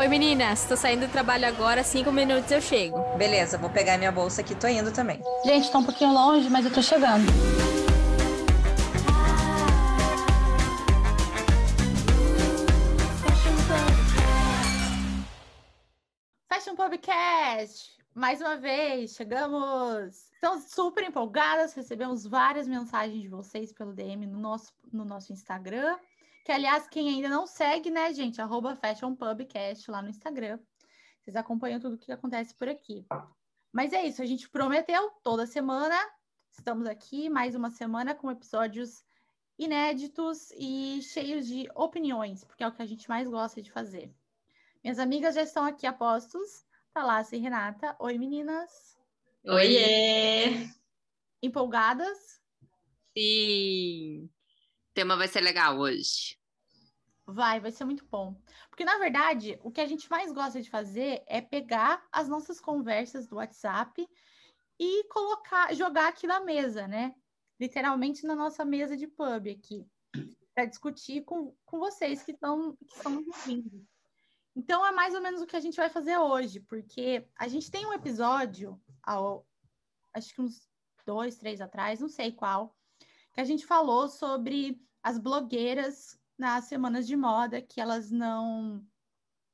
Oi meninas, tô saindo do trabalho agora, cinco minutos eu chego. Beleza, vou pegar minha bolsa aqui, tô indo também. Gente, tá um pouquinho longe, mas eu tô chegando. Fashion Podcast! Mais uma vez, chegamos! Estamos super empolgadas, recebemos várias mensagens de vocês pelo DM no nosso, no nosso Instagram. Que, aliás, quem ainda não segue, né, gente? Arroba Fashion Pubcast lá no Instagram. Vocês acompanham tudo o que acontece por aqui. Mas é isso, a gente prometeu toda semana. Estamos aqui mais uma semana com episódios inéditos e cheios de opiniões, porque é o que a gente mais gosta de fazer. Minhas amigas já estão aqui a postos. Thalassa e Renata. Oi, meninas. Oiê! Empolgadas? Sim! Tema vai ser legal hoje. Vai, vai ser muito bom. Porque, na verdade, o que a gente mais gosta de fazer é pegar as nossas conversas do WhatsApp e colocar, jogar aqui na mesa, né? Literalmente na nossa mesa de pub aqui, para discutir com, com vocês que estão que estão ouvindo. Então é mais ou menos o que a gente vai fazer hoje, porque a gente tem um episódio, ao, acho que uns dois, três atrás, não sei qual, que a gente falou sobre as blogueiras nas semanas de moda, que elas não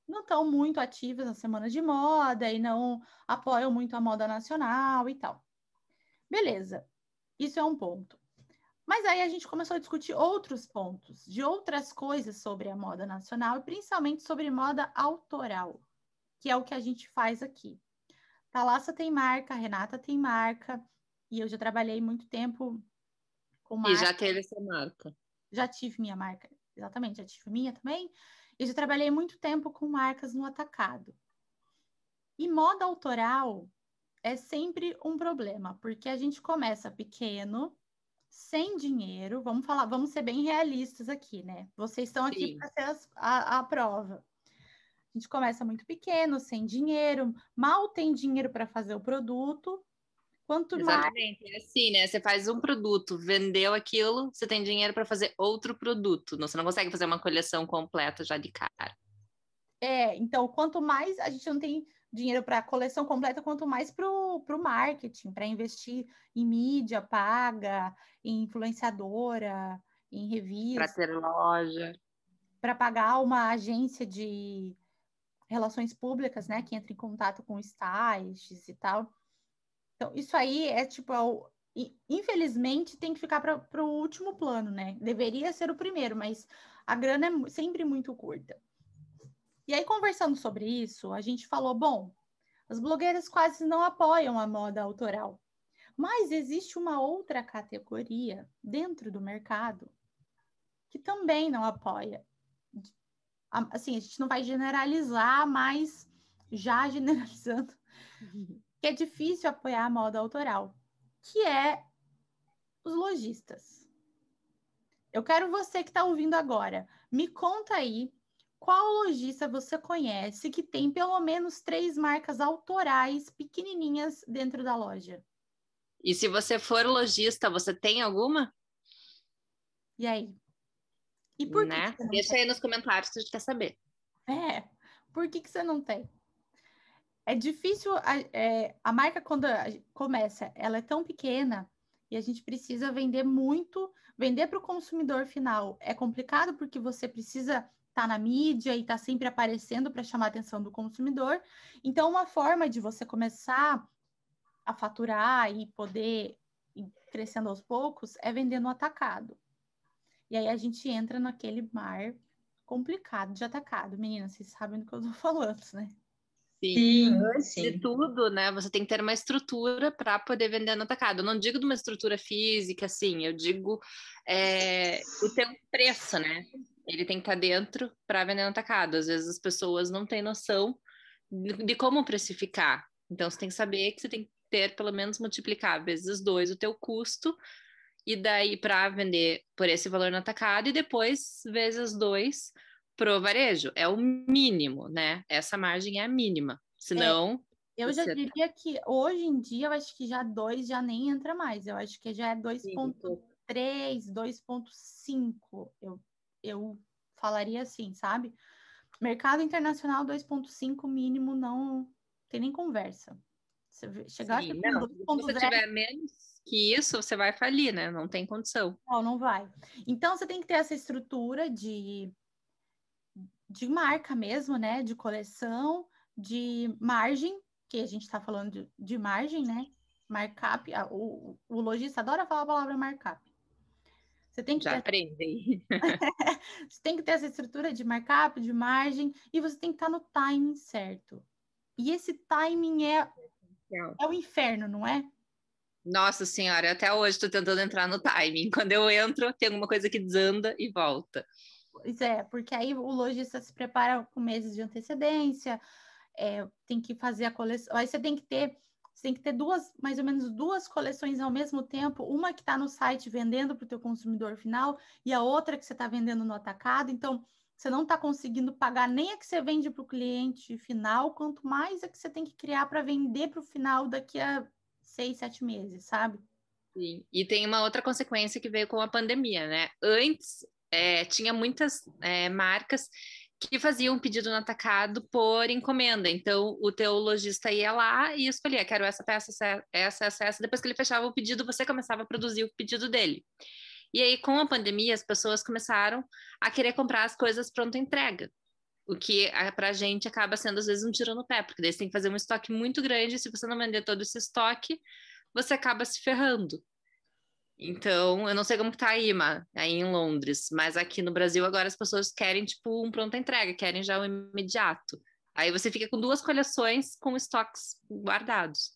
não estão muito ativas nas semanas de moda e não apoiam muito a moda nacional e tal. Beleza, isso é um ponto. Mas aí a gente começou a discutir outros pontos, de outras coisas sobre a moda nacional e principalmente sobre moda autoral, que é o que a gente faz aqui. Thalassa tem marca, Renata tem marca, e eu já trabalhei muito tempo com marca. E já teve essa marca. Já tive minha marca, exatamente, já tive minha também. E já trabalhei muito tempo com marcas no atacado. E moda autoral é sempre um problema, porque a gente começa pequeno, sem dinheiro, vamos falar, vamos ser bem realistas aqui, né? Vocês estão aqui para ser a, a prova. A gente começa muito pequeno, sem dinheiro, mal tem dinheiro para fazer o produto. Quanto Exatamente, mais... é assim, né? Você faz um produto, vendeu aquilo, você tem dinheiro para fazer outro produto. Você não consegue fazer uma coleção completa já de cara. É, então, quanto mais a gente não tem dinheiro para a coleção completa, quanto mais para o marketing, para investir em mídia paga, em influenciadora, em revista. Para ter loja. Para pagar uma agência de relações públicas, né, que entra em contato com stylists e tal. Então, isso aí é tipo, é infelizmente, tem que ficar para o último plano, né? Deveria ser o primeiro, mas a grana é sempre muito curta. E aí, conversando sobre isso, a gente falou: bom, as blogueiras quase não apoiam a moda autoral, mas existe uma outra categoria dentro do mercado que também não apoia. Assim, a gente não vai generalizar, mas já generalizando, que é difícil apoiar a moda autoral, que é os lojistas. Eu quero você que está ouvindo agora, me conta aí qual lojista você conhece que tem pelo menos três marcas autorais pequenininhas dentro da loja? E se você for lojista, você tem alguma? E aí? E por né? que, Deixa tem? aí nos comentários se a gente quer saber. É, por que, que você não tem? É difícil, a, é, a marca quando começa, ela é tão pequena e a gente precisa vender muito, vender para o consumidor final é complicado porque você precisa tá na mídia e está sempre aparecendo para chamar a atenção do consumidor. Então, uma forma de você começar a faturar e poder ir crescendo aos poucos é vender no atacado. E aí a gente entra naquele mar complicado de atacado. Meninas, vocês sabem do que eu estou falando, né? Sim, sim. De tudo, né? Você tem que ter uma estrutura para poder vender no atacado. Eu não digo de uma estrutura física, assim, eu digo é, o teu preço, né? Ele tem que estar dentro para vender no atacado. Às vezes as pessoas não têm noção de, de, como precificar. Então você tem que saber que você tem que ter pelo menos multiplicar vezes dois o teu custo e daí para vender por esse valor no atacado e depois vezes dois pro varejo. É o mínimo, né? Essa margem é a mínima. Senão. É, eu já você... diria que hoje em dia eu acho que já dois já nem entra mais. Eu acho que já é 2.3, 2.5. Eu, eu falaria assim, sabe? mercado internacional 2.5 mínimo não tem nem conversa. Você chegar Sim, aqui não, se você tiver menos que isso, você vai falir, né? Não tem condição. Não, não vai. Então você tem que ter essa estrutura de de marca mesmo, né? De coleção, de margem, que a gente está falando de, de, margem, né? Markup. o, o lojista adora falar a palavra markup. Você tem que Já ter... aprendi. você tem que ter essa estrutura de markup, de margem, e você tem que estar no timing certo. E esse timing é, é o inferno, não é? Nossa senhora, até hoje estou tentando entrar no timing. Quando eu entro, tem alguma coisa que desanda e volta. Pois é, porque aí o lojista se prepara com meses de antecedência, é, tem que fazer a coleção. Aí você tem que ter, você tem que ter duas, mais ou menos duas coleções ao mesmo tempo, uma que está no site vendendo para o teu consumidor final e a outra que você está vendendo no atacado. Então, você não está conseguindo pagar nem a que você vende para o cliente final, quanto mais a que você tem que criar para vender para o final daqui a seis, sete meses, sabe? Sim. E tem uma outra consequência que veio com a pandemia, né? Antes é, tinha muitas é, marcas que faziam um pedido no atacado por encomenda. Então, o teu lojista ia lá e escolhia, quero essa peça, essa, essa, essa. Depois que ele fechava o pedido, você começava a produzir o pedido dele. E aí, com a pandemia, as pessoas começaram a querer comprar as coisas pronta entrega. O que para a gente acaba sendo, às vezes, um tiro no pé, porque daí você tem que fazer um estoque muito grande. Se você não vender todo esse estoque, você acaba se ferrando. Então, eu não sei como que tá aí, Ma, aí em Londres, mas aqui no Brasil agora as pessoas querem, tipo, um pronta entrega, querem já o imediato. Aí você fica com duas coleções com estoques guardados.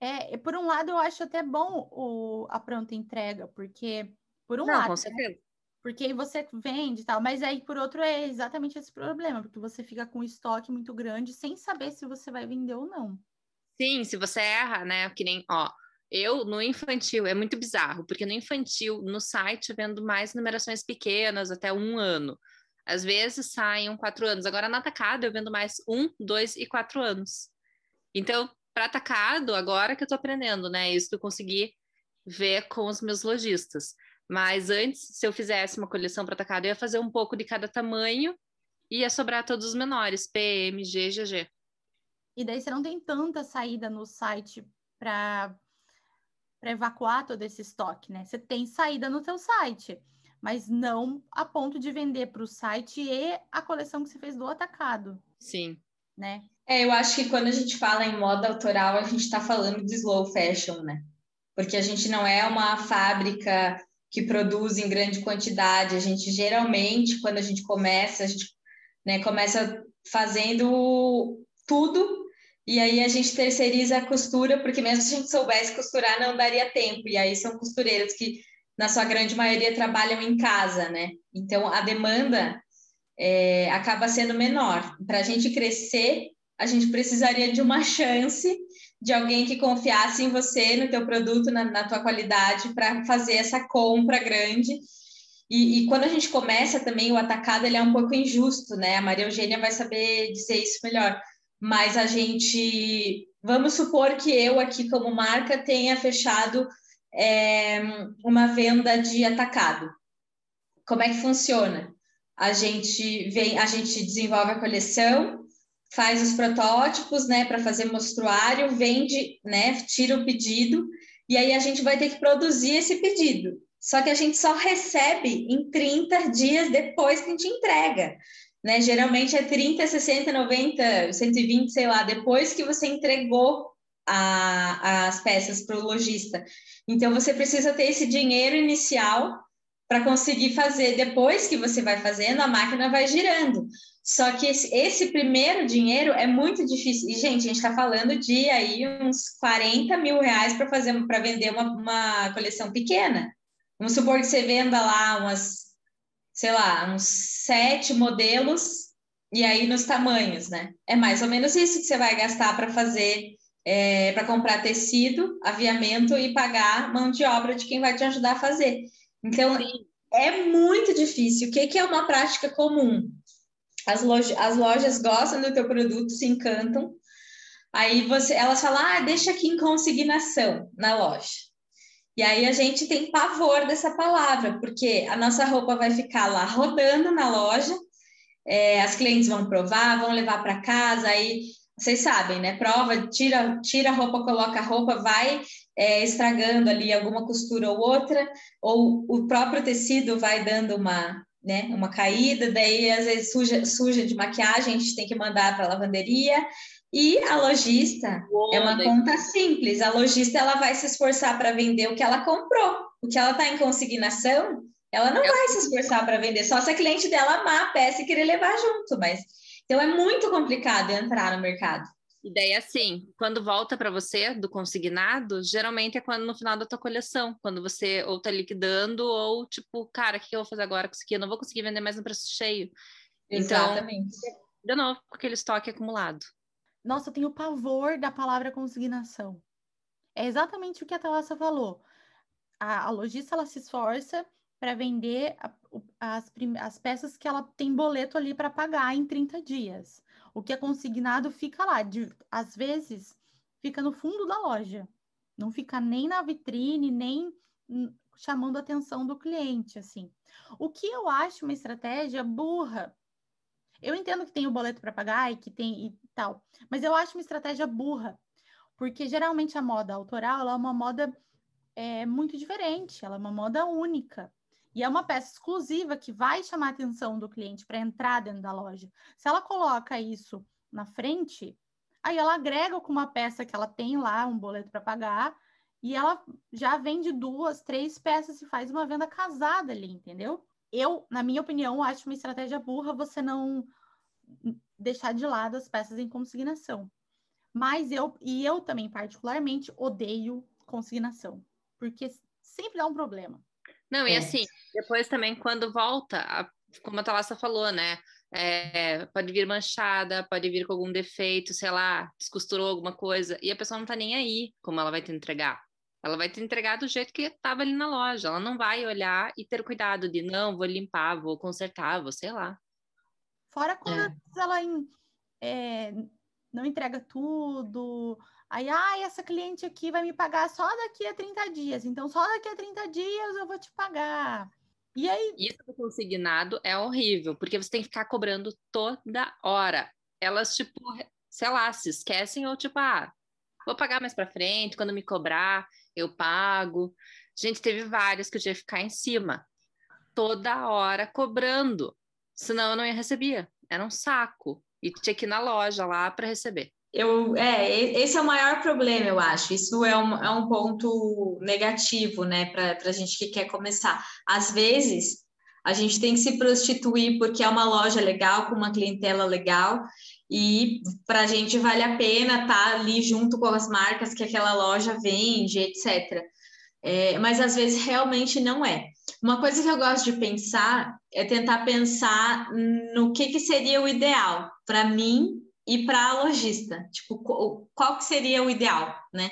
É, por um lado eu acho até bom o, a pronta entrega, porque, por um não, lado... com né, certeza. Né? Porque você vende e tal, mas aí por outro é exatamente esse problema, porque você fica com um estoque muito grande sem saber se você vai vender ou não. Sim, se você erra, né? Que nem, ó, eu, no infantil, é muito bizarro, porque no infantil, no site, eu vendo mais numerações pequenas, até um ano. Às vezes saem quatro anos. Agora, na atacado, eu vendo mais um, dois e quatro anos. Então, para atacado, agora que eu estou aprendendo, né? Isso que eu consegui ver com os meus lojistas. Mas antes, se eu fizesse uma coleção para atacado, eu ia fazer um pouco de cada tamanho e ia sobrar todos os menores, PM, G, GG. E daí você não tem tanta saída no site para para evacuar todo esse estoque, né? Você tem saída no seu site, mas não a ponto de vender para o site e a coleção que você fez do atacado. Sim. Né? É, eu acho que quando a gente fala em moda autoral, a gente está falando de slow fashion, né? Porque a gente não é uma fábrica que produz em grande quantidade. A gente geralmente, quando a gente começa, a gente né, começa fazendo tudo e aí a gente terceiriza a costura, porque mesmo se a gente soubesse costurar, não daria tempo. E aí são costureiras que, na sua grande maioria, trabalham em casa, né? Então a demanda é, acaba sendo menor. Para a gente crescer, a gente precisaria de uma chance de alguém que confiasse em você, no teu produto, na, na tua qualidade, para fazer essa compra grande. E, e, quando a gente começa também, o atacado ele é um pouco injusto, né? A Maria Eugênia vai saber dizer isso melhor mas a gente, vamos supor que eu aqui como marca tenha fechado é, uma venda de atacado. Como é que funciona? A gente vem, a gente desenvolve a coleção, faz os protótipos, né, para fazer mostruário, vende, né, tira o pedido e aí a gente vai ter que produzir esse pedido. Só que a gente só recebe em 30 dias depois que a gente entrega né? Geralmente é 30, 60, 90, 120, sei lá, depois que você entregou a, as peças para o lojista. Então você precisa ter esse dinheiro inicial para conseguir fazer. Depois que você vai fazendo, a máquina vai girando. Só que esse, esse primeiro dinheiro é muito difícil. E, gente, a gente está falando de aí uns 40 mil reais para fazer para vender uma, uma coleção pequena. Vamos supor que você venda lá umas sei lá, uns sete modelos, e aí nos tamanhos, né? É mais ou menos isso que você vai gastar para fazer, é, para comprar tecido, aviamento e pagar mão de obra de quem vai te ajudar a fazer. Então, Sim. é muito difícil. O que, que é uma prática comum? As, loja, as lojas gostam do teu produto, se encantam, aí você, elas falam, ah, deixa aqui em consignação na loja. E aí a gente tem pavor dessa palavra, porque a nossa roupa vai ficar lá rodando na loja é, as clientes vão provar, vão levar para casa, aí vocês sabem, né? Prova, tira, tira a roupa, coloca a roupa, vai é, estragando ali alguma costura ou outra, ou o próprio tecido vai dando uma, né, uma caída, daí às vezes suja, suja de maquiagem, a gente tem que mandar para a lavanderia. E a lojista é uma conta simples. A lojista ela vai se esforçar para vender o que ela comprou. O que ela está em consignação, ela não é vai se esforçar para vender, só se a cliente dela amar a peça e querer levar junto. Mas então é muito complicado entrar no mercado. E daí, assim, quando volta para você do consignado, geralmente é quando no final da tua coleção, quando você ou tá liquidando, ou tipo, cara, o que eu vou fazer agora com isso aqui? Eu não vou conseguir vender mais no preço cheio. Então, Exatamente. Então, de novo, com aquele estoque acumulado. Nossa, eu tenho pavor da palavra consignação. É exatamente o que a Thalassa falou. A, a lojista, ela se esforça para vender a, as, as peças que ela tem boleto ali para pagar em 30 dias. O que é consignado fica lá, de, às vezes fica no fundo da loja, não fica nem na vitrine, nem chamando a atenção do cliente, assim. O que eu acho uma estratégia burra. Eu entendo que tem o boleto para pagar e que tem e tal, mas eu acho uma estratégia burra, porque geralmente a moda autoral é uma moda é, muito diferente, ela é uma moda única. E é uma peça exclusiva que vai chamar a atenção do cliente para entrar dentro da loja. Se ela coloca isso na frente, aí ela agrega com uma peça que ela tem lá, um boleto para pagar, e ela já vende duas, três peças e faz uma venda casada ali, entendeu? Eu, na minha opinião, acho uma estratégia burra você não deixar de lado as peças em consignação. Mas eu, e eu também particularmente, odeio consignação, porque sempre dá um problema. Não, e é. assim, depois também, quando volta, a, como a Thalassa falou, né? É, pode vir manchada, pode vir com algum defeito, sei lá, descosturou alguma coisa, e a pessoa não tá nem aí como ela vai te entregar. Ela vai te entregar do jeito que estava ali na loja. Ela não vai olhar e ter cuidado de, não, vou limpar, vou consertar, vou sei lá. Fora quando é. ela é, não entrega tudo, Aí, ah, essa cliente aqui vai me pagar só daqui a 30 dias. Então, só daqui a 30 dias eu vou te pagar. E aí? Isso do consignado é horrível, porque você tem que ficar cobrando toda hora. Elas, tipo, sei lá, se esquecem ou tipo, ah, vou pagar mais para frente, quando me cobrar, eu pago. Gente, teve vários que eu tinha que ficar em cima, toda hora cobrando, senão eu não ia receber. Era um saco. E tinha que ir na loja lá para receber. Eu, é, esse é o maior problema, eu acho. Isso é um, é um ponto negativo, né, para a gente que quer começar. Às vezes, a gente tem que se prostituir porque é uma loja legal, com uma clientela legal, e para a gente vale a pena estar tá ali junto com as marcas que aquela loja vende, etc. É, mas às vezes realmente não é. Uma coisa que eu gosto de pensar é tentar pensar no que, que seria o ideal para mim e para a lojista, tipo, qual que seria o ideal, né?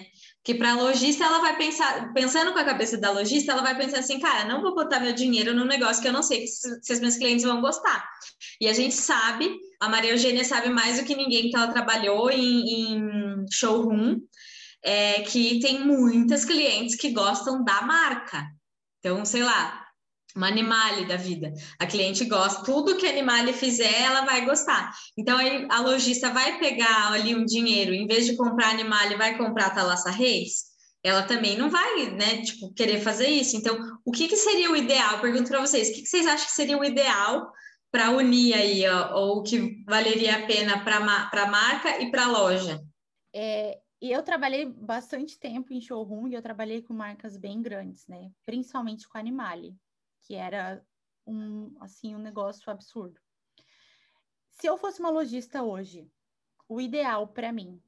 Porque para a lojista ela vai pensar, pensando com a cabeça da lojista, ela vai pensar assim, cara, não vou botar meu dinheiro num negócio que eu não sei se, se os meus clientes vão gostar. E a gente sabe, a Maria Eugênia sabe mais do que ninguém que ela trabalhou em, em showroom, é, que tem muitas clientes que gostam da marca. Então, sei lá, uma animale da vida. A cliente gosta, tudo que a animale fizer, ela vai gostar. Então, aí a lojista vai pegar ali um dinheiro, em vez de comprar animale, vai comprar Thalassa Reis, ela também não vai, né, tipo, querer fazer isso. Então, o que, que seria o ideal? Pergunto para vocês, o que, que vocês acham que seria o ideal para unir aí, ó, ou que valeria a pena para a marca e para a loja? É, e eu trabalhei bastante tempo em showroom e eu trabalhei com marcas bem grandes, né? Principalmente com a Animale que era um assim um negócio absurdo. Se eu fosse uma lojista hoje, o ideal para mim,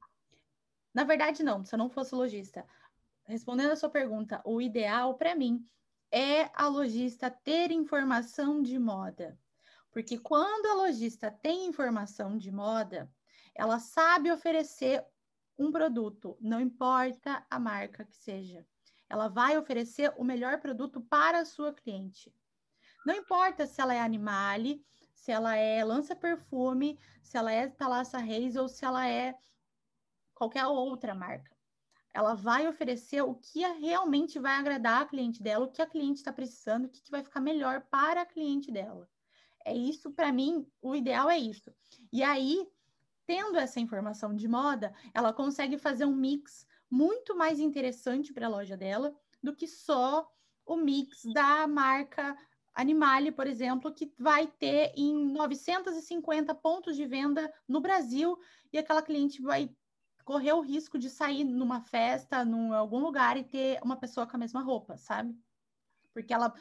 na verdade não, se eu não fosse lojista, respondendo a sua pergunta, o ideal para mim é a lojista ter informação de moda. Porque quando a lojista tem informação de moda, ela sabe oferecer um produto, não importa a marca que seja ela vai oferecer o melhor produto para a sua cliente. Não importa se ela é Animale, se ela é Lança Perfume, se ela é Thalassa Reis ou se ela é qualquer outra marca. Ela vai oferecer o que realmente vai agradar a cliente dela, o que a cliente está precisando, o que, que vai ficar melhor para a cliente dela. É isso, para mim, o ideal é isso. E aí, tendo essa informação de moda, ela consegue fazer um mix muito mais interessante para a loja dela do que só o mix da marca Animale, por exemplo, que vai ter em 950 pontos de venda no Brasil e aquela cliente vai correr o risco de sair numa festa, em algum lugar e ter uma pessoa com a mesma roupa, sabe? Porque ela,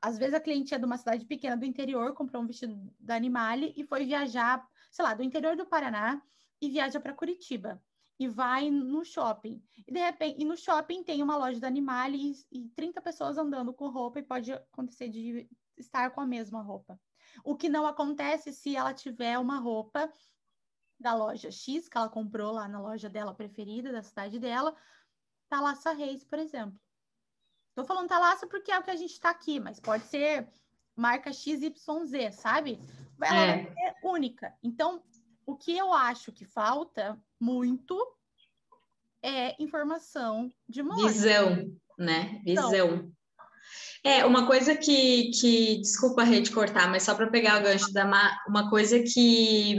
às vezes a cliente é de uma cidade pequena do interior, comprou um vestido da Animale e foi viajar, sei lá, do interior do Paraná e viaja para Curitiba e vai no shopping. E de repente, e no shopping tem uma loja da Animale e, e 30 pessoas andando com roupa e pode acontecer de estar com a mesma roupa. O que não acontece se ela tiver uma roupa da loja X que ela comprou lá na loja dela preferida, da cidade dela, Thalassa Reis, por exemplo. Estou falando Thalassa porque é o que a gente está aqui, mas pode ser marca XYZ, sabe? Ela é. ser única. Então, o que eu acho que falta muito é informação de moda. Visão, né? Visão. Então, é, uma coisa que, que desculpa a rede cortar, mas só para pegar o gancho da uma coisa que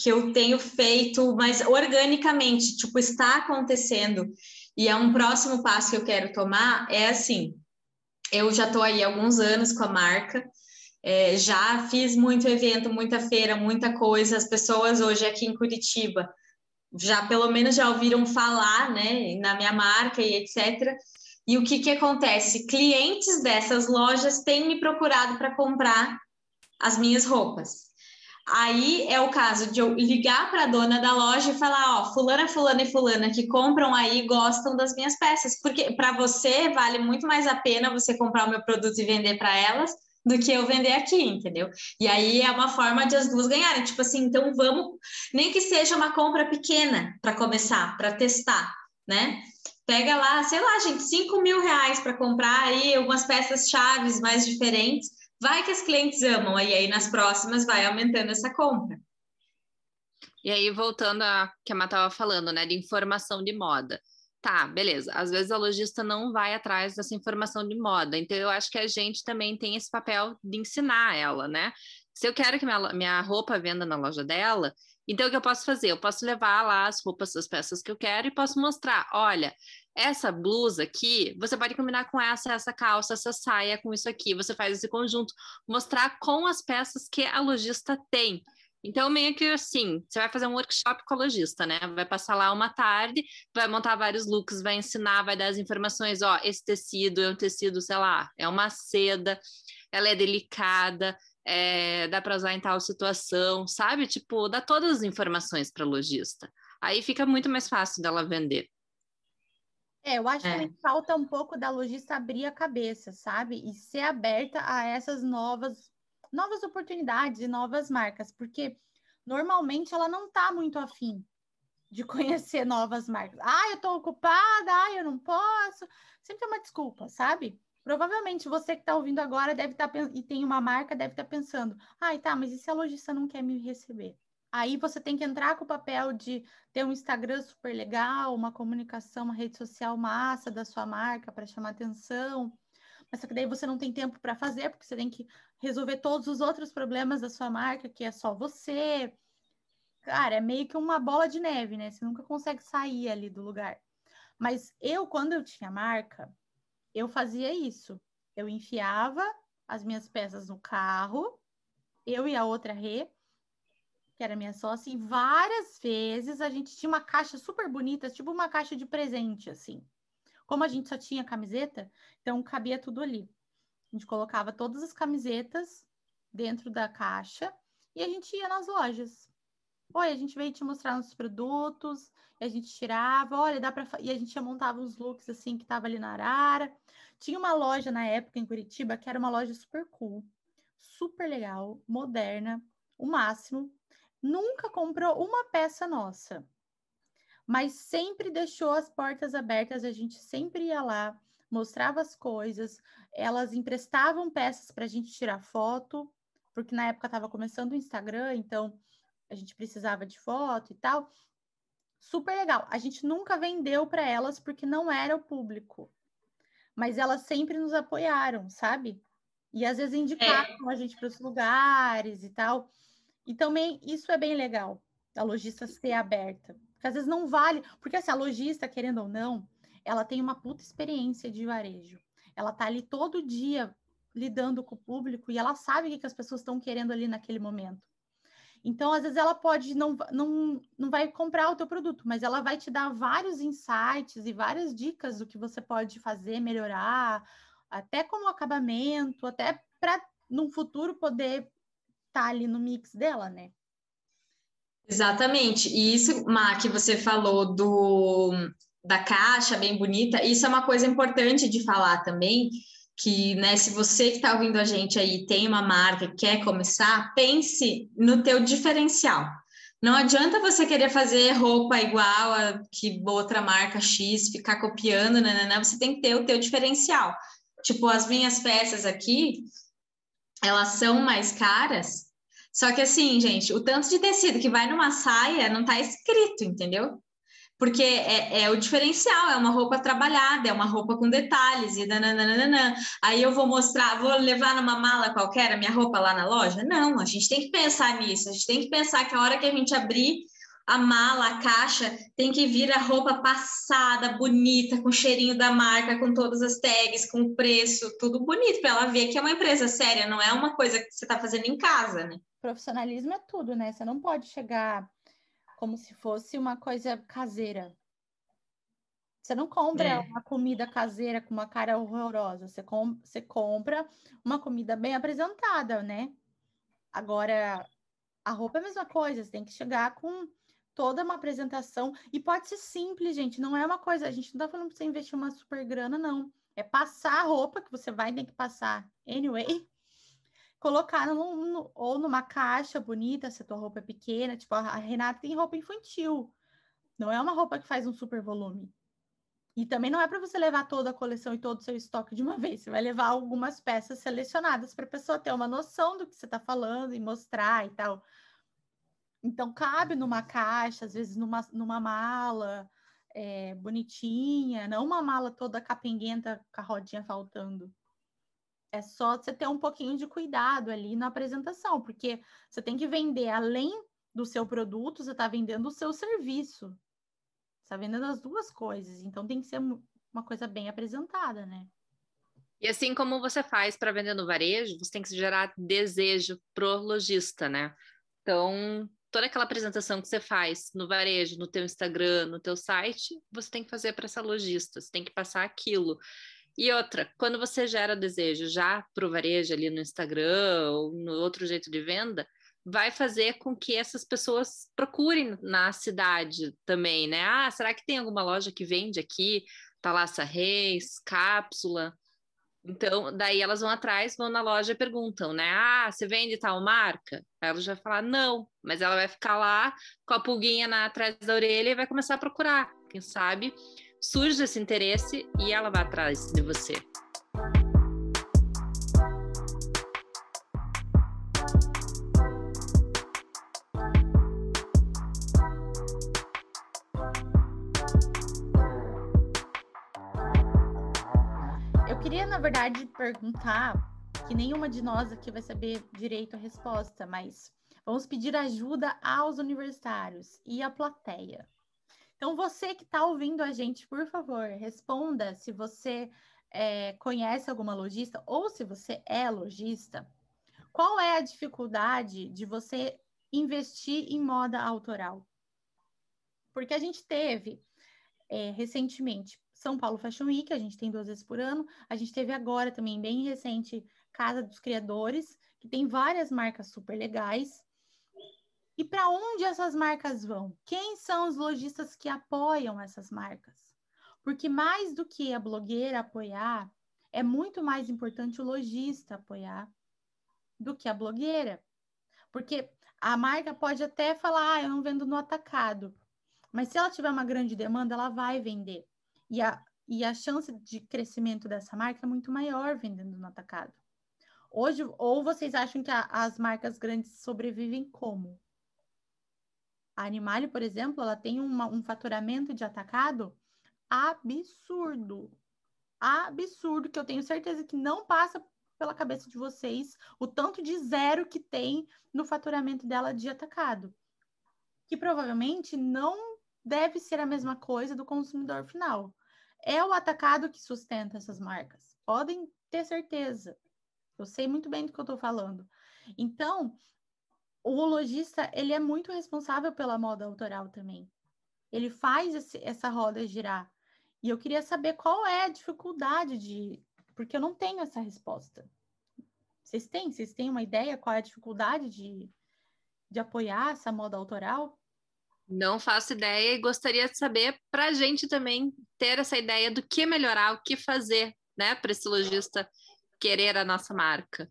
que eu tenho feito, mas organicamente, tipo, está acontecendo, e é um próximo passo que eu quero tomar, é assim, eu já estou aí há alguns anos com a marca, é, já fiz muito evento, muita feira, muita coisa, as pessoas hoje aqui em Curitiba já pelo menos já ouviram falar, né, na minha marca e etc. E o que que acontece? Clientes dessas lojas têm me procurado para comprar as minhas roupas. Aí é o caso de eu ligar para a dona da loja e falar, ó, fulana, fulana e fulana que compram aí gostam das minhas peças, porque para você vale muito mais a pena você comprar o meu produto e vender para elas do que eu vender aqui, entendeu? E aí é uma forma de as duas ganharem, tipo assim, então vamos, nem que seja uma compra pequena para começar, para testar, né? Pega lá, sei lá, gente, 5 mil reais para comprar aí algumas peças chaves mais diferentes Vai que as clientes amam, e aí nas próximas vai aumentando essa compra. E aí, voltando a que a Má estava falando, né, de informação de moda. Tá, beleza. Às vezes a lojista não vai atrás dessa informação de moda. Então, eu acho que a gente também tem esse papel de ensinar ela, né? Se eu quero que minha, minha roupa venda na loja dela, então o que eu posso fazer? Eu posso levar lá as roupas, as peças que eu quero e posso mostrar: olha, essa blusa aqui, você pode combinar com essa, essa calça, essa saia, com isso aqui. Você faz esse conjunto, mostrar com as peças que a lojista tem. Então, meio que assim, você vai fazer um workshop com a lojista, né? Vai passar lá uma tarde, vai montar vários looks, vai ensinar, vai dar as informações, ó, esse tecido é um tecido, sei lá, é uma seda, ela é delicada, é, dá para usar em tal situação, sabe? Tipo, dá todas as informações para lojista. Aí fica muito mais fácil dela vender. É, eu acho é. que falta um pouco da lojista abrir a cabeça, sabe? E ser aberta a essas novas, novas oportunidades e novas marcas, porque normalmente ela não está muito afim de conhecer novas marcas. Ah, eu estou ocupada, ah, eu não posso. Sempre é uma desculpa, sabe? Provavelmente você que está ouvindo agora deve estar tá, e tem uma marca, deve estar tá pensando: ai, tá, mas e se a lojista não quer me receber? Aí você tem que entrar com o papel de ter um Instagram super legal, uma comunicação, uma rede social massa da sua marca para chamar atenção. Mas só que daí você não tem tempo para fazer, porque você tem que resolver todos os outros problemas da sua marca, que é só você. Cara, é meio que uma bola de neve, né? Você nunca consegue sair ali do lugar. Mas eu, quando eu tinha marca, eu fazia isso. Eu enfiava as minhas peças no carro, eu e a outra Rê, que era minha sócia, e várias vezes a gente tinha uma caixa super bonita, tipo uma caixa de presente, assim. Como a gente só tinha camiseta, então cabia tudo ali. A gente colocava todas as camisetas dentro da caixa e a gente ia nas lojas. Oi, a gente veio te mostrar nossos produtos, a gente tirava, olha, dá para e a gente montava uns looks assim que tava ali na Arara. Tinha uma loja na época em Curitiba que era uma loja super cool, super legal, moderna, o máximo nunca comprou uma peça nossa, mas sempre deixou as portas abertas, a gente sempre ia lá, mostrava as coisas, elas emprestavam peças para a gente tirar foto, porque na época estava começando o Instagram, então a gente precisava de foto e tal. Super legal. A gente nunca vendeu para elas porque não era o público, mas elas sempre nos apoiaram, sabe? E às vezes indicaram é. a gente para os lugares e tal. E também isso é bem legal, a lojista ser aberta. Porque às vezes não vale, porque assim, a lojista, querendo ou não, ela tem uma puta experiência de varejo. Ela tá ali todo dia lidando com o público e ela sabe o que, que as pessoas estão querendo ali naquele momento. Então, às vezes, ela pode não, não, não vai comprar o teu produto, mas ela vai te dar vários insights e várias dicas do que você pode fazer, melhorar, até como acabamento, até para no futuro poder estar tá ali no mix dela, né? Exatamente. E isso, Má, que você falou do da caixa bem bonita, isso é uma coisa importante de falar também, que, né, se você que está ouvindo a gente aí tem uma marca quer começar, pense no teu diferencial. Não adianta você querer fazer roupa igual a que outra marca X, ficar copiando, né, né, né, você tem que ter o teu diferencial. Tipo, as minhas peças aqui, elas são mais caras, só que assim, gente, o tanto de tecido que vai numa saia não está escrito, entendeu? Porque é, é, o diferencial, é uma roupa trabalhada, é uma roupa com detalhes, e nananana. aí eu vou mostrar, vou levar numa mala qualquer a minha roupa lá na loja? Não, a gente tem que pensar nisso, a gente tem que pensar que a hora que a gente abrir a mala, a caixa, tem que vir a roupa passada, bonita, com cheirinho da marca, com todas as tags, com preço, tudo bonito, para ela ver que é uma empresa séria, não é uma coisa que você está fazendo em casa, né? Profissionalismo é tudo, né? Você não pode chegar como se fosse uma coisa caseira. Você não compra é. uma comida caseira com uma cara horrorosa, você, com, você compra uma comida bem apresentada, né? Agora, a roupa é a mesma coisa, você tem que chegar com toda uma apresentação. E pode ser simples, gente, não é uma coisa, a gente não tá falando para você investir uma super grana, não. É passar a roupa que você vai ter que passar anyway, colocar no, no, ou numa caixa bonita, se a tua roupa é pequena, tipo, a Renata tem roupa infantil. Não é uma roupa que faz um super volume. E também não é para você levar toda a coleção e todo o seu estoque de uma vez. Você vai levar algumas peças selecionadas para a pessoa ter uma noção do que você está falando e mostrar e tal. Então, cabe numa caixa, às vezes numa, numa mala é, bonitinha, não uma mala toda capenguenta com a rodinha faltando. É só você ter um pouquinho de cuidado ali na apresentação, porque você tem que vender além do seu produto, você está vendendo o seu serviço. Você está vendendo as duas coisas, então tem que ser uma coisa bem apresentada, né? E assim como você faz para vender no varejo, você tem que gerar desejo pro lojista, né? Então, toda aquela apresentação que você faz no varejo, no teu Instagram, no teu site, você tem que fazer para essa lojista, você tem que passar aquilo. E outra, quando você gera desejo já para o varejo ali no Instagram ou no outro jeito de venda, vai fazer com que essas pessoas procurem na cidade também, né? Ah, será que tem alguma loja que vende aqui? Talassa Reis, Cápsula. Então, daí elas vão atrás, vão na loja e perguntam, né? Ah, você vende tal marca? Aí ela já vai falar, não, mas ela vai ficar lá com a pulguinha na, atrás da orelha e vai começar a procurar. Quem sabe surge esse interesse e ela vai atrás de você. Eu queria, na verdade, perguntar que nenhuma de nós aqui vai saber direito a resposta, mas vamos pedir ajuda aos universitários e à plateia. Então, você que está ouvindo a gente, por favor, responda se você é, conhece alguma lojista ou se você é lojista. Qual é a dificuldade de você investir em moda autoral? Porque a gente teve é, recentemente São Paulo Fashion Week, a gente tem duas vezes por ano. A gente teve agora também, bem recente, Casa dos Criadores, que tem várias marcas super legais. E para onde essas marcas vão? Quem são os lojistas que apoiam essas marcas? Porque mais do que a blogueira apoiar, é muito mais importante o lojista apoiar do que a blogueira. Porque a marca pode até falar, ah, eu não vendo no atacado. Mas se ela tiver uma grande demanda, ela vai vender. E a, e a chance de crescimento dessa marca é muito maior vendendo no atacado. Hoje, ou vocês acham que a, as marcas grandes sobrevivem como? A Animale, por exemplo, ela tem uma, um faturamento de atacado absurdo. Absurdo, que eu tenho certeza que não passa pela cabeça de vocês o tanto de zero que tem no faturamento dela de atacado. Que provavelmente não deve ser a mesma coisa do consumidor final. É o atacado que sustenta essas marcas. Podem ter certeza. Eu sei muito bem do que eu estou falando. Então, o lojista, ele é muito responsável pela moda autoral também. Ele faz esse, essa roda girar. E eu queria saber qual é a dificuldade de... Porque eu não tenho essa resposta. Vocês têm? Vocês têm uma ideia qual é a dificuldade de, de apoiar essa moda autoral? Não faço ideia e gostaria de saber para a gente também ter essa ideia do que melhorar, o que fazer, né, para esse lojista querer a nossa marca.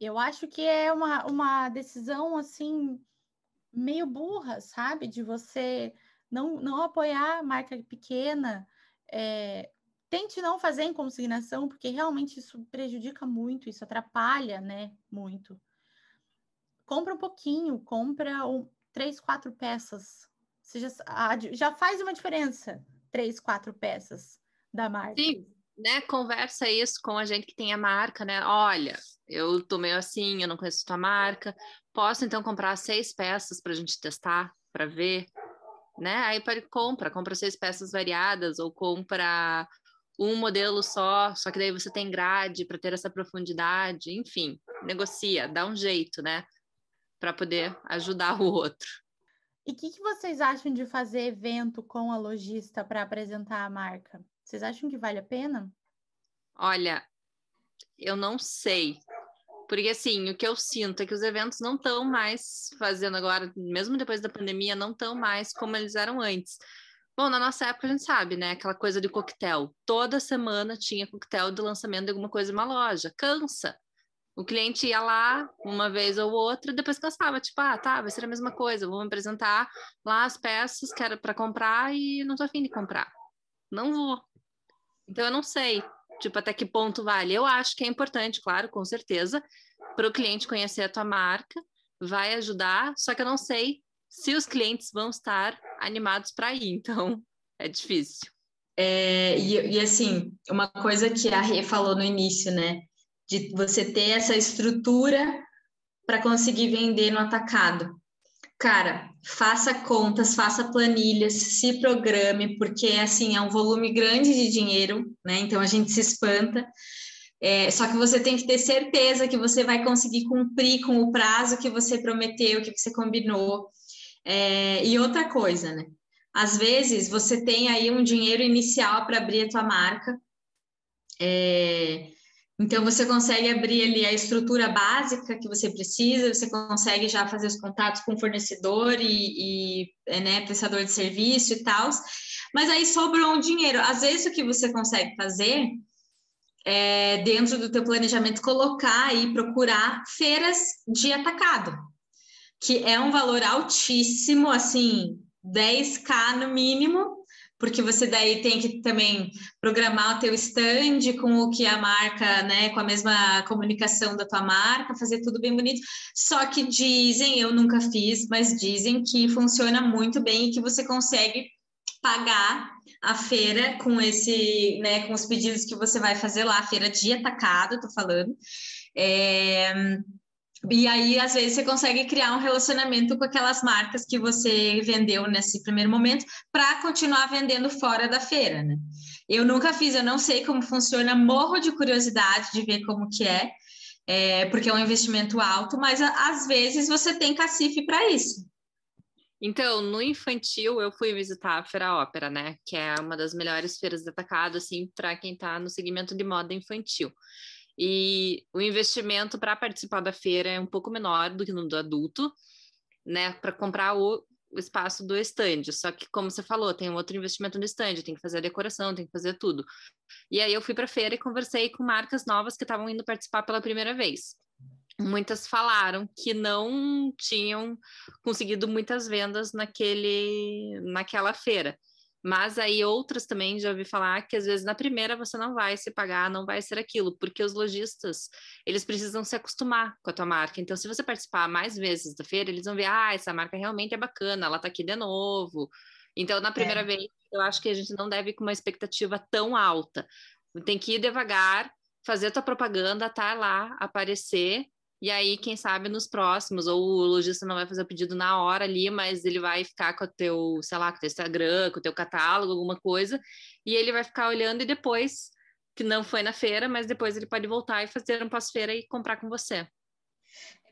Eu acho que é uma, uma decisão assim meio burra, sabe? De você não, não apoiar a marca pequena. É, tente não fazer em consignação, porque realmente isso prejudica muito, isso atrapalha, né? Muito. Compra um pouquinho, compra um, três, quatro peças. Você já, já faz uma diferença, três, quatro peças da marca. Sim, né? Conversa isso com a gente que tem a marca, né? Olha, eu tô meio assim, eu não conheço tua marca. Posso então comprar seis peças para a gente testar, para ver, né? Aí pode compra, compra seis peças variadas ou compra um modelo só, só que daí você tem grade para ter essa profundidade, enfim, negocia, dá um jeito, né? Para poder ajudar o outro. E o que, que vocês acham de fazer evento com a lojista para apresentar a marca? Vocês acham que vale a pena? Olha, eu não sei. Porque, assim, o que eu sinto é que os eventos não estão mais fazendo agora, mesmo depois da pandemia, não estão mais como eles eram antes. Bom, na nossa época a gente sabe, né? Aquela coisa de coquetel. Toda semana tinha coquetel de lançamento de alguma coisa em uma loja. Cansa. O cliente ia lá uma vez ou outra, depois cansava, tipo, ah, tá, vai ser a mesma coisa, vou me apresentar lá as peças que era para comprar e não tô afim de comprar. Não vou. Então eu não sei tipo, até que ponto vale. Eu acho que é importante, claro, com certeza, para o cliente conhecer a tua marca, vai ajudar, só que eu não sei se os clientes vão estar animados para ir, então é difícil. É, e, e, assim, uma coisa que a Rê falou no início, né? De você ter essa estrutura para conseguir vender no atacado. Cara, faça contas, faça planilhas, se programe, porque assim é um volume grande de dinheiro, né? Então a gente se espanta. É, só que você tem que ter certeza que você vai conseguir cumprir com o prazo que você prometeu, que você combinou. É, e outra coisa, né? Às vezes você tem aí um dinheiro inicial para abrir a tua marca. É, então, você consegue abrir ali a estrutura básica que você precisa, você consegue já fazer os contatos com fornecedor e, e é, né, prestador de serviço e tal, mas aí sobrou um dinheiro. Às vezes, o que você consegue fazer é, dentro do teu planejamento, colocar aí, procurar feiras de atacado, que é um valor altíssimo, assim, 10k no mínimo, porque você daí tem que também programar o teu stand com o que a marca, né, com a mesma comunicação da tua marca, fazer tudo bem bonito. Só que dizem, eu nunca fiz, mas dizem que funciona muito bem e que você consegue pagar a feira com esse, né, com os pedidos que você vai fazer lá, feira de atacado, tô falando. É, e aí, às vezes, você consegue criar um relacionamento com aquelas marcas que você vendeu nesse primeiro momento para continuar vendendo fora da feira, né? Eu nunca fiz, eu não sei como funciona, morro de curiosidade de ver como que é, é porque é um investimento alto, mas às vezes você tem cacife para isso. Então, no infantil, eu fui visitar a Feira Ópera, né? Que é uma das melhores feiras de atacado, assim, para quem está no segmento de moda infantil. E o investimento para participar da feira é um pouco menor do que no do adulto, né? Para comprar o, o espaço do stand. Só que, como você falou, tem um outro investimento no stand, tem que fazer a decoração, tem que fazer tudo. E aí eu fui para a feira e conversei com marcas novas que estavam indo participar pela primeira vez. Muitas falaram que não tinham conseguido muitas vendas naquele, naquela feira. Mas aí outras também já ouvi falar que às vezes na primeira você não vai se pagar, não vai ser aquilo, porque os lojistas, eles precisam se acostumar com a tua marca. Então, se você participar mais vezes da feira, eles vão ver, ah, essa marca realmente é bacana, ela tá aqui de novo. Então, na primeira é. vez, eu acho que a gente não deve ir com uma expectativa tão alta. Tem que ir devagar, fazer tua propaganda, tá lá, aparecer, e aí, quem sabe, nos próximos, ou o lojista não vai fazer o pedido na hora ali, mas ele vai ficar com o teu, sei lá, com o teu Instagram, com o teu catálogo, alguma coisa, e ele vai ficar olhando e depois, que não foi na feira, mas depois ele pode voltar e fazer um pós-feira e comprar com você.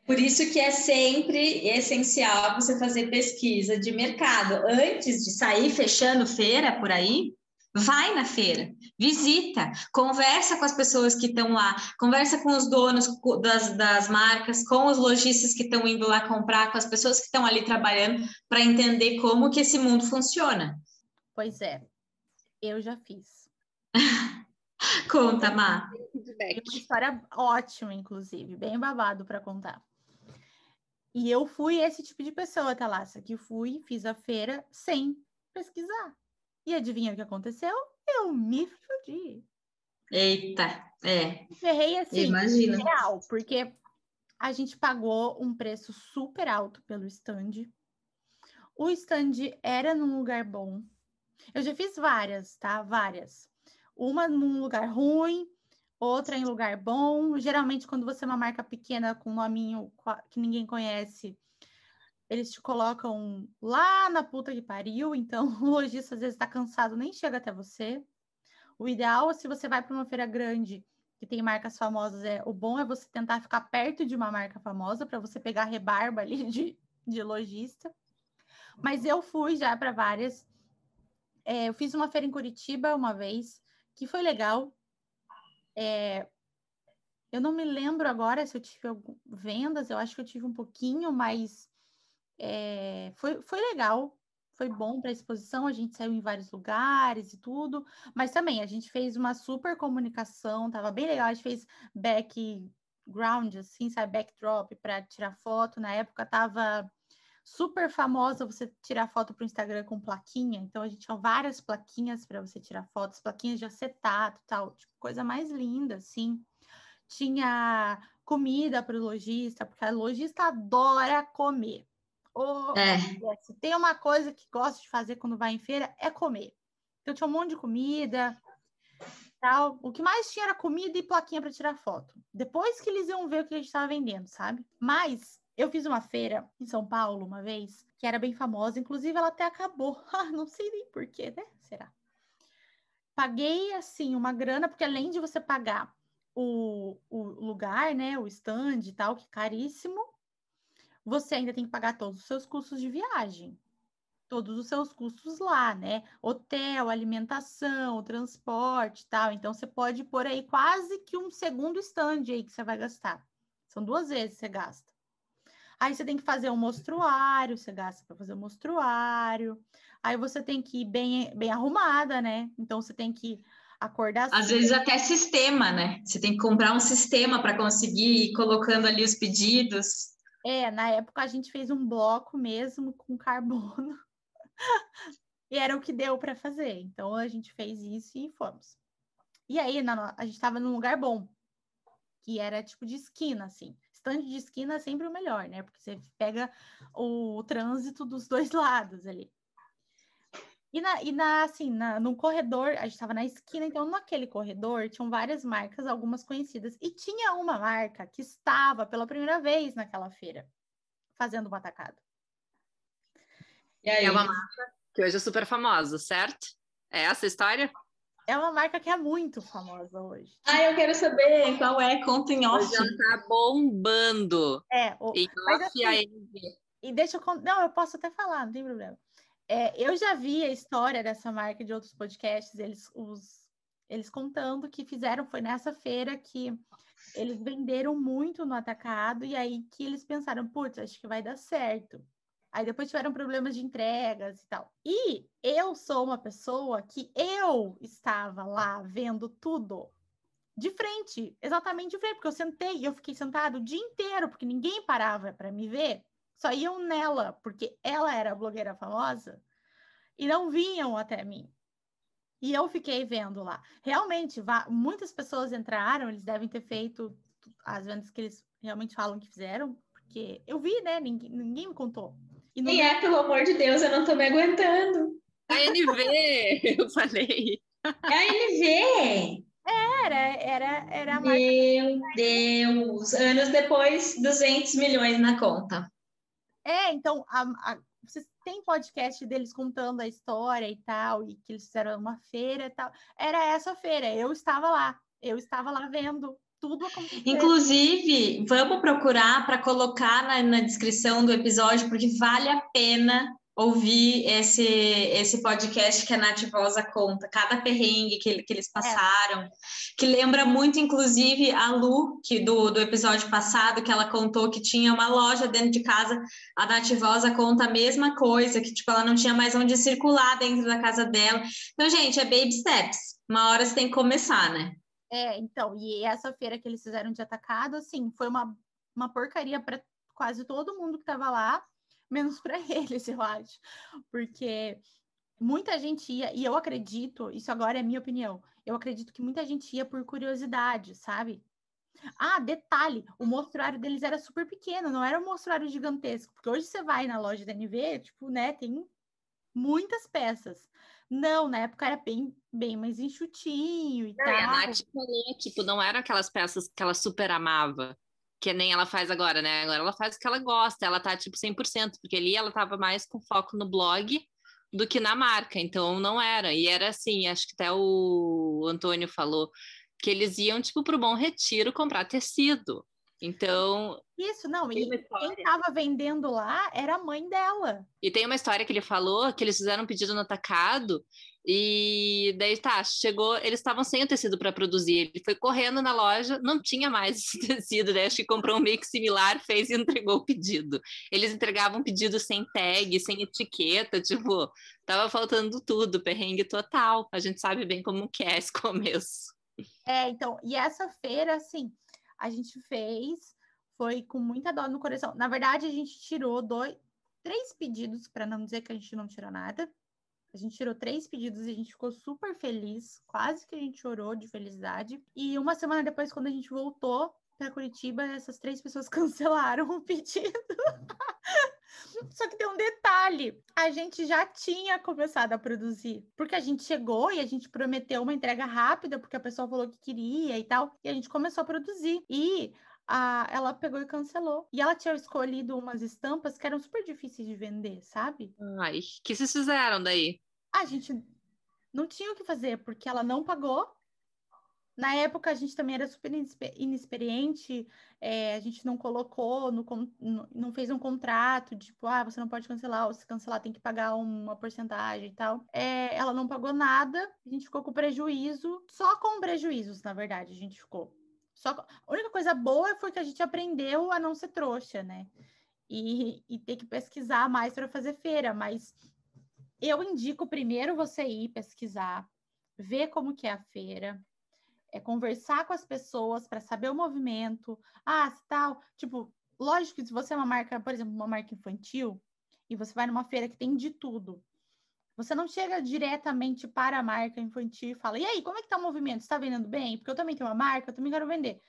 Por isso que é sempre essencial você fazer pesquisa de mercado. Antes de sair fechando feira por aí, vai na feira, visita, conversa com as pessoas que estão lá, conversa com os donos das, das marcas, com os lojistas que estão indo lá comprar, com as pessoas que estão ali trabalhando, para entender como que esse mundo funciona. Pois é, eu já fiz. Conta, Má. Uma história ótima, inclusive, bem babado para contar. E eu fui esse tipo de pessoa, Thalassa, que fui, fiz a feira sem pesquisar. E adivinha o que aconteceu? Eu me fudi. Eita, é. Ferrei assim, Imagina. real, porque a gente pagou um preço super alto pelo stand. O stand era num lugar bom. Eu já fiz várias, tá? Várias. Uma num lugar ruim, outra em lugar bom. Geralmente, quando você é uma marca pequena com um nominho que ninguém conhece, eles te colocam lá na puta que pariu, então o lojista às vezes está cansado, nem chega até você. O ideal, se você vai para uma feira grande que tem marcas famosas, é o bom é você tentar ficar perto de uma marca famosa para você pegar rebarba ali de, de lojista. Mas eu fui já para várias. É, eu fiz uma feira em Curitiba uma vez, que foi legal. É, eu não me lembro agora se eu tive vendas, eu acho que eu tive um pouquinho, mas é, foi, foi legal, foi bom para a exposição, a gente saiu em vários lugares e tudo, mas também a gente fez uma super comunicação, tava bem legal, a gente fez background, assim, sabe, backdrop para tirar foto, na época tava super famosa você tirar foto para o Instagram com plaquinha, então a gente tinha várias plaquinhas para você tirar fotos, plaquinhas de acetato tal, tipo, coisa mais linda, assim tinha comida para o lojista, porque a lojista adora comer. Ou, é. Se tem uma coisa que gosta de fazer quando vai em feira, é comer. Então tinha um monte de comida, tal. O que mais tinha era comida e plaquinha para tirar foto. Depois que eles iam ver o que a gente estava vendendo, sabe? Mas eu fiz uma feira em São Paulo uma vez, que era bem famosa, inclusive ela até acabou. Não sei nem porquê, né? Será? Paguei, assim, uma grana, porque além de você pagar o, o lugar, né, o stand e tal, que é caríssimo, você ainda tem que pagar todos os seus custos de viagem. Todos os seus custos lá, né? Hotel, alimentação, transporte e tal. Então, você pode pôr aí quase que um segundo stand aí que você vai gastar. São duas vezes que você gasta. Aí você tem que fazer um mostruário, você gasta para fazer o um mostruário. Aí você tem que ir bem, bem arrumada, né? Então você tem que acordar. Às vezes até sistema, né? Você tem que comprar um sistema para conseguir ir colocando ali os pedidos. É, na época a gente fez um bloco mesmo com carbono. e era o que deu para fazer. Então a gente fez isso e fomos. E aí na, a gente estava num lugar bom, que era tipo de esquina, assim. Stand de esquina é sempre o melhor, né? Porque você pega o trânsito dos dois lados ali. E, na, e na, assim, na, no corredor, a gente estava na esquina, então naquele corredor tinham várias marcas, algumas conhecidas. E tinha uma marca que estava pela primeira vez naquela feira, fazendo uma atacado. E aí? É uma marca que hoje é super famosa, certo? É essa a história? É uma marca que é muito famosa hoje. Ah, eu quero saber qual é, conta em off. Já tá bombando. É, o... em off assim, e deixa eu... Não, eu posso até falar, não tem problema. É, eu já vi a história dessa marca de outros podcasts, eles, os, eles contando que fizeram, foi nessa feira que eles venderam muito no atacado, e aí que eles pensaram, putz, acho que vai dar certo. Aí depois tiveram problemas de entregas e tal. E eu sou uma pessoa que eu estava lá vendo tudo de frente, exatamente de frente, porque eu sentei, eu fiquei sentado o dia inteiro, porque ninguém parava para me ver só iam nela, porque ela era a blogueira famosa, e não vinham até mim. E eu fiquei vendo lá. Realmente, muitas pessoas entraram, eles devem ter feito as vendas que eles realmente falam que fizeram, porque eu vi, né? Ninguém, ninguém me contou. E, e é, pelo amor de Deus, eu não tô me aguentando. A NV, eu falei. É a NV! Era, era, era mais. Meu Deus! Anos depois, 200 milhões na conta. É, então, a, a, vocês têm podcast deles contando a história e tal, e que eles fizeram uma feira e tal. Era essa feira, eu estava lá, eu estava lá vendo tudo acontecer. Inclusive, vamos procurar para colocar na, na descrição do episódio, porque vale a pena ouvir esse, esse podcast que a Nath Vosa conta, cada perrengue que, que eles passaram, é. que lembra muito, inclusive, a Lu, que do, do episódio passado, que ela contou que tinha uma loja dentro de casa, a Nath Vosa conta a mesma coisa, que tipo, ela não tinha mais onde circular dentro da casa dela. Então, gente, é baby steps. Uma hora você tem que começar, né? É, então, e essa feira que eles fizeram de atacado, assim, foi uma, uma porcaria para quase todo mundo que estava lá, menos para eles, eu acho. Porque muita gente ia, e eu acredito, isso agora é minha opinião, eu acredito que muita gente ia por curiosidade, sabe? Ah, detalhe, o mostruário deles era super pequeno, não era um mostruário gigantesco, porque hoje você vai na loja da NV, tipo, né, tem muitas peças. Não, na época era bem, bem mais enxutinho e não, tal. E a Nath falou, tipo, não eram aquelas peças que ela super amava que nem ela faz agora, né? Agora ela faz o que ela gosta, ela tá tipo 100%, porque ali ela tava mais com foco no blog do que na marca, então não era. E era assim, acho que até o Antônio falou que eles iam tipo pro Bom Retiro comprar tecido. Então. Isso, não, e quem estava vendendo lá era a mãe dela. E tem uma história que ele falou que eles fizeram um pedido no atacado e daí tá, chegou, eles estavam sem o tecido para produzir. Ele foi correndo na loja, não tinha mais esse tecido, né? Acho que comprou um mix similar, fez e entregou o pedido. Eles entregavam pedido sem tag, sem etiqueta, tipo, tava faltando tudo, perrengue total. A gente sabe bem como que é esse começo. É, então, e essa feira, assim, a gente fez, foi com muita dor no coração. Na verdade, a gente tirou dois, três pedidos, para não dizer que a gente não tirou nada. A gente tirou três pedidos e a gente ficou super feliz, quase que a gente chorou de felicidade. E uma semana depois, quando a gente voltou para Curitiba, essas três pessoas cancelaram o pedido. Só que tem um detalhe: a gente já tinha começado a produzir, porque a gente chegou e a gente prometeu uma entrega rápida, porque a pessoa falou que queria e tal, e a gente começou a produzir. E a, ela pegou e cancelou. E ela tinha escolhido umas estampas que eram super difíceis de vender, sabe? Ai, que vocês fizeram daí? a gente não tinha o que fazer, porque ela não pagou. Na época, a gente também era super inexperiente, é, a gente não colocou, no, não fez um contrato, tipo, ah, você não pode cancelar, ou se cancelar tem que pagar uma porcentagem e tal. É, ela não pagou nada, a gente ficou com prejuízo, só com prejuízos, na verdade, a gente ficou. Só, a única coisa boa foi que a gente aprendeu a não ser trouxa, né? E, e ter que pesquisar mais para fazer feira, mas eu indico primeiro você ir pesquisar, ver como que é a feira, é conversar com as pessoas para saber o movimento. Ah, se tal, tipo, lógico que se você é uma marca, por exemplo, uma marca infantil, e você vai numa feira que tem de tudo, você não chega diretamente para a marca infantil e fala: "E aí, como é que tá o movimento? Está vendendo bem? Porque eu também tenho uma marca, eu também quero vender".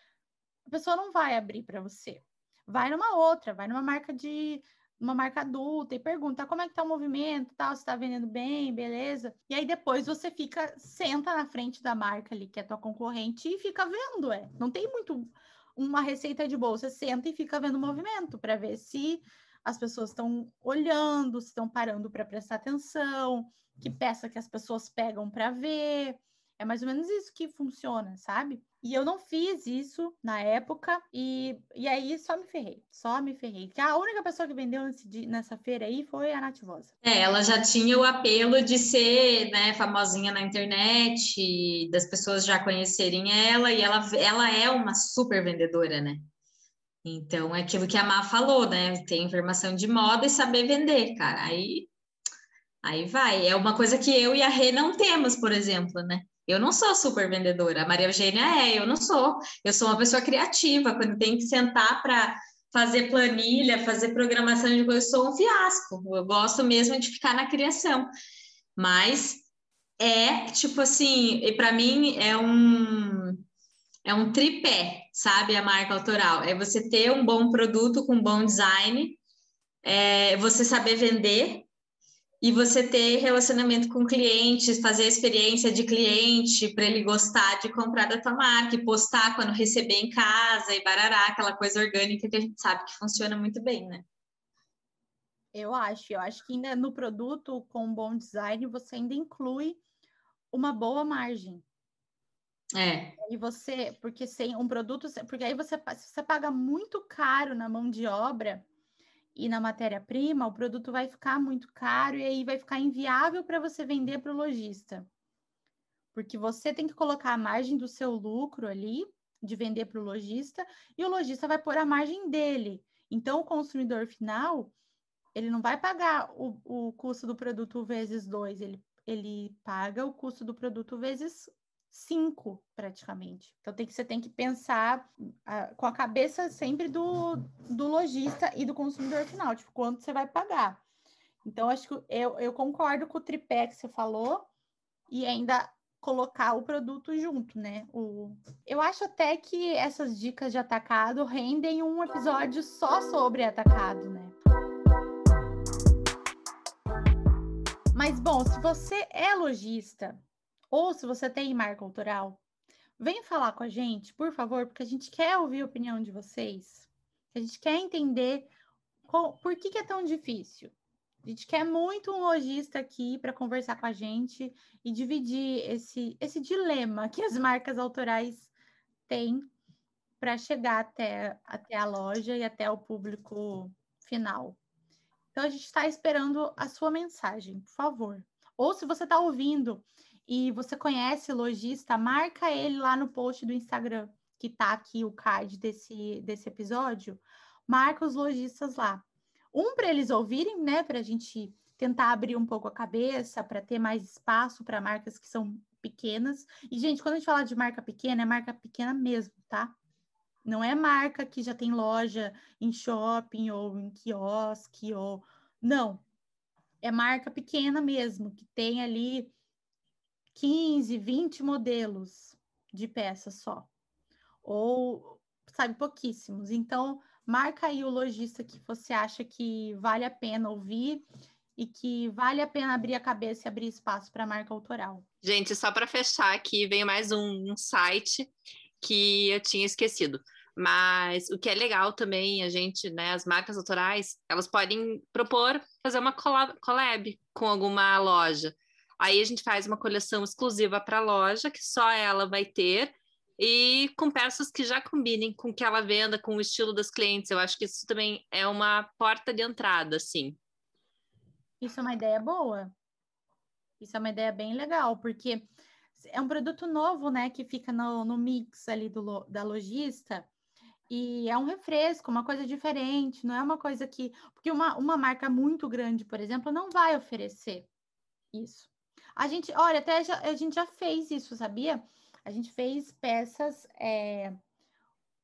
A pessoa não vai abrir para você. Vai numa outra, vai numa marca de uma marca adulta e pergunta como é que tá o movimento, tal, se tá vendendo bem, beleza? E aí depois você fica, senta na frente da marca ali, que é tua concorrente, e fica vendo, é. Não tem muito uma receita de bolsa, senta e fica vendo o movimento para ver se as pessoas estão olhando, se estão parando para prestar atenção, que peça que as pessoas pegam para ver. É mais ou menos isso que funciona, sabe? E eu não fiz isso na época, e, e aí só me ferrei, só me ferrei. Que a única pessoa que vendeu nesse, nessa feira aí foi a Nativosa. É, ela já tinha o apelo de ser né, famosinha na internet, das pessoas já conhecerem ela, e ela, ela é uma super vendedora, né? Então, é aquilo que a Má falou, né? Tem informação de moda e saber vender, cara. Aí, aí vai. É uma coisa que eu e a Rê não temos, por exemplo, né? Eu não sou super vendedora, a Maria Eugênia é, eu não sou. Eu sou uma pessoa criativa, quando tem que sentar para fazer planilha, fazer programação de coisas, eu sou um fiasco. Eu gosto mesmo de ficar na criação. Mas é tipo assim, e para mim é um é um tripé, sabe, a marca autoral. É você ter um bom produto com bom design, é você saber vender e você ter relacionamento com clientes, fazer experiência de cliente para ele gostar de comprar da tua marca e postar quando receber em casa e barará, aquela coisa orgânica que a gente sabe que funciona muito bem, né? Eu acho, eu acho que ainda no produto com bom design você ainda inclui uma boa margem. É. E você, porque sem um produto, porque aí você, você paga muito caro na mão de obra, e na matéria-prima, o produto vai ficar muito caro e aí vai ficar inviável para você vender para o lojista. Porque você tem que colocar a margem do seu lucro ali, de vender para o lojista, e o lojista vai pôr a margem dele. Então, o consumidor final, ele não vai pagar o, o custo do produto vezes dois, ele, ele paga o custo do produto vezes cinco, praticamente. Então tem que, você tem que pensar uh, com a cabeça sempre do, do lojista e do consumidor final, tipo, quanto você vai pagar. Então, acho que eu, eu concordo com o tripé que você falou e ainda colocar o produto junto, né? O... Eu acho até que essas dicas de atacado rendem um episódio só sobre atacado, né? Mas, bom, se você é lojista ou se você tem marca autoral, vem falar com a gente, por favor, porque a gente quer ouvir a opinião de vocês. A gente quer entender qual, por que, que é tão difícil. A gente quer muito um lojista aqui para conversar com a gente e dividir esse, esse dilema que as marcas autorais têm para chegar até, até a loja e até o público final. Então, a gente está esperando a sua mensagem, por favor. Ou se você está ouvindo e você conhece lojista, marca ele lá no post do Instagram, que tá aqui o card desse, desse episódio. Marca os lojistas lá. Um, para eles ouvirem, né? Para a gente tentar abrir um pouco a cabeça, para ter mais espaço para marcas que são pequenas. E, gente, quando a gente fala de marca pequena, é marca pequena mesmo, tá? Não é marca que já tem loja em shopping ou em quiosque ou. Não. É marca pequena mesmo, que tem ali 15, 20 modelos de peças só. Ou, sabe, pouquíssimos. Então, marca aí o lojista que você acha que vale a pena ouvir e que vale a pena abrir a cabeça e abrir espaço para marca autoral. Gente, só para fechar aqui, vem mais um, um site que eu tinha esquecido. Mas o que é legal também, a gente, né, as marcas autorais, elas podem propor fazer uma collab com alguma loja. Aí a gente faz uma coleção exclusiva para a loja, que só ela vai ter, e com peças que já combinem com o que ela venda, com o estilo das clientes. Eu acho que isso também é uma porta de entrada, sim. Isso é uma ideia boa. Isso é uma ideia bem legal, porque é um produto novo, né, que fica no, no mix ali do, da lojista. E é um refresco, uma coisa diferente, não é uma coisa que. Porque uma, uma marca muito grande, por exemplo, não vai oferecer isso. A gente, olha, até já, a gente já fez isso, sabia? A gente fez peças, é,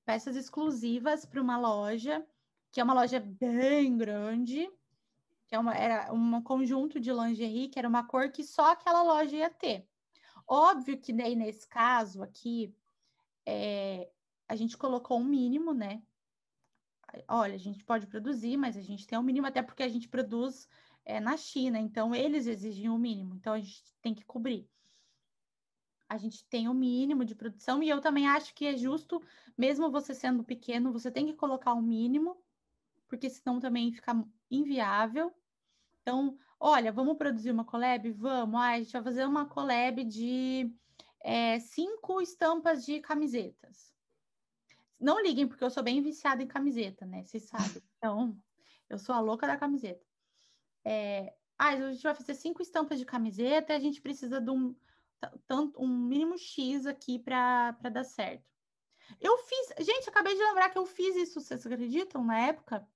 peças exclusivas para uma loja, que é uma loja bem grande, que é uma, era um conjunto de lingerie, que era uma cor que só aquela loja ia ter. Óbvio que daí, nesse caso aqui, é, a gente colocou um mínimo, né? Olha, a gente pode produzir, mas a gente tem um mínimo, até porque a gente produz é, na China, então eles exigem o mínimo, então a gente tem que cobrir. A gente tem o mínimo de produção e eu também acho que é justo, mesmo você sendo pequeno, você tem que colocar o mínimo, porque senão também fica inviável. Então, olha, vamos produzir uma collab? Vamos, ah, a gente vai fazer uma collab de é, cinco estampas de camisetas. Não liguem, porque eu sou bem viciada em camiseta, né? Vocês sabem. Então, eu sou a louca da camiseta é, ah, a gente vai fazer cinco estampas de camiseta, a gente precisa de um, tanto, um mínimo X aqui para dar certo. Eu fiz, gente, acabei de lembrar que eu fiz isso, vocês acreditam? Na época,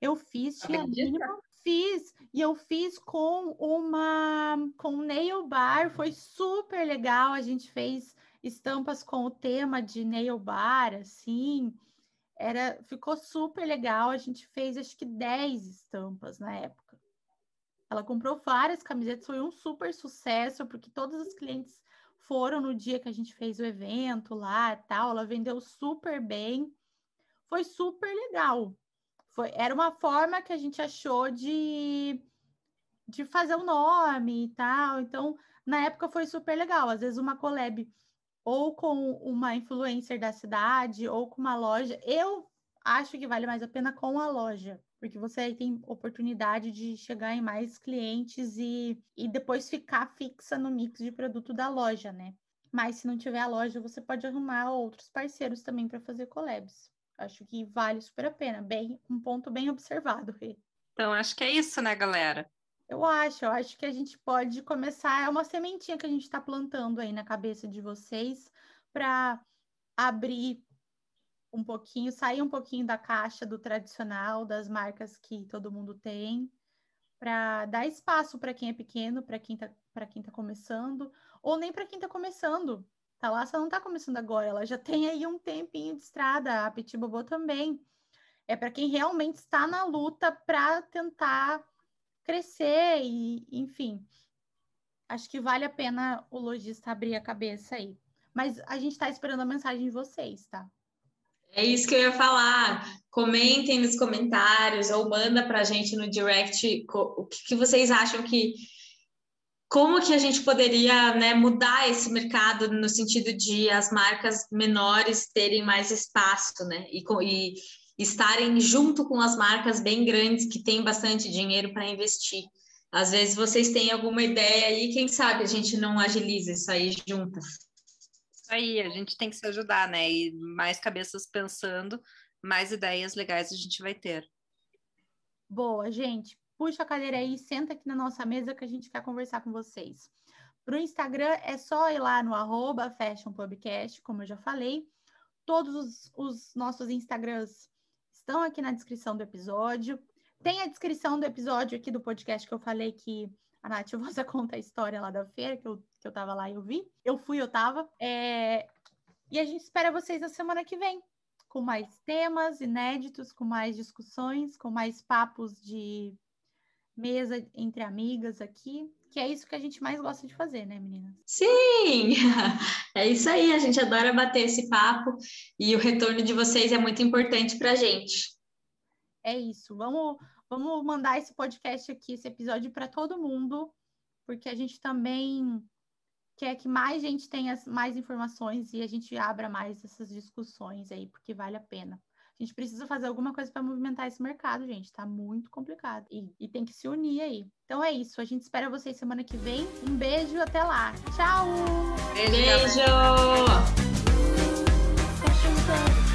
eu fiz, tinha mínimo, fiz, e eu fiz com uma, com um nail bar, foi super legal, a gente fez estampas com o tema de nail bar, assim, era, ficou super legal, a gente fez acho que 10 estampas na época. Ela comprou várias camisetas, foi um super sucesso, porque todos os clientes foram no dia que a gente fez o evento lá e tal. Ela vendeu super bem. Foi super legal. Foi, era uma forma que a gente achou de, de fazer o nome e tal. Então, na época foi super legal. Às vezes uma collab ou com uma influencer da cidade ou com uma loja. Eu acho que vale mais a pena com a loja, porque você aí tem oportunidade de chegar em mais clientes e, e depois ficar fixa no mix de produto da loja, né? Mas se não tiver a loja, você pode arrumar outros parceiros também para fazer collabs. Acho que vale super a pena. Bem, um ponto bem observado, Rê. Então, acho que é isso, né, galera? Eu acho, eu acho que a gente pode começar, é uma sementinha que a gente está plantando aí na cabeça de vocês para abrir um pouquinho, sair um pouquinho da caixa do tradicional, das marcas que todo mundo tem, para dar espaço para quem é pequeno, para quem está para quem tá começando, ou nem para quem está começando. Tá lá, não está começando agora, ela já tem aí um tempinho de estrada, a Petit Bobô também. É para quem realmente está na luta para tentar crescer e, enfim. Acho que vale a pena o lojista abrir a cabeça aí. Mas a gente está esperando a mensagem de vocês, tá? É isso que eu ia falar. Comentem nos comentários ou manda para a gente no direct o que, vocês acham que como que a gente poderia né, mudar esse mercado no sentido de as marcas menores terem mais espaço, né? E, e estarem junto com as marcas bem grandes que têm bastante dinheiro para investir. Às vezes vocês têm alguma ideia aí, quem sabe a gente não agiliza isso aí juntas. Aí, a gente tem que se ajudar, né? E mais cabeças pensando, mais ideias legais a gente vai ter. Boa, gente. Puxa a cadeira aí, senta aqui na nossa mesa que a gente quer conversar com vocês. Para o Instagram é só ir lá no arroba como eu já falei. Todos os, os nossos Instagrams estão aqui na descrição do episódio. Tem a descrição do episódio aqui do podcast que eu falei que a Nath Vossa conta a história lá da feira, que eu, que eu tava lá e eu vi. Eu fui, eu tava. É... E a gente espera vocês na semana que vem, com mais temas inéditos, com mais discussões, com mais papos de mesa entre amigas aqui, que é isso que a gente mais gosta de fazer, né, meninas? Sim! É isso aí, a gente adora bater esse papo e o retorno de vocês é muito importante para a gente. É isso, vamos, vamos mandar esse podcast aqui, esse episódio para todo mundo, porque a gente também quer que mais gente tenha mais informações e a gente abra mais essas discussões aí, porque vale a pena. A gente precisa fazer alguma coisa para movimentar esse mercado, gente. Tá muito complicado. E, e, tem que se unir aí. Então é isso. A gente espera vocês semana que vem. Um beijo, até lá. Tchau! Beijo! beijo.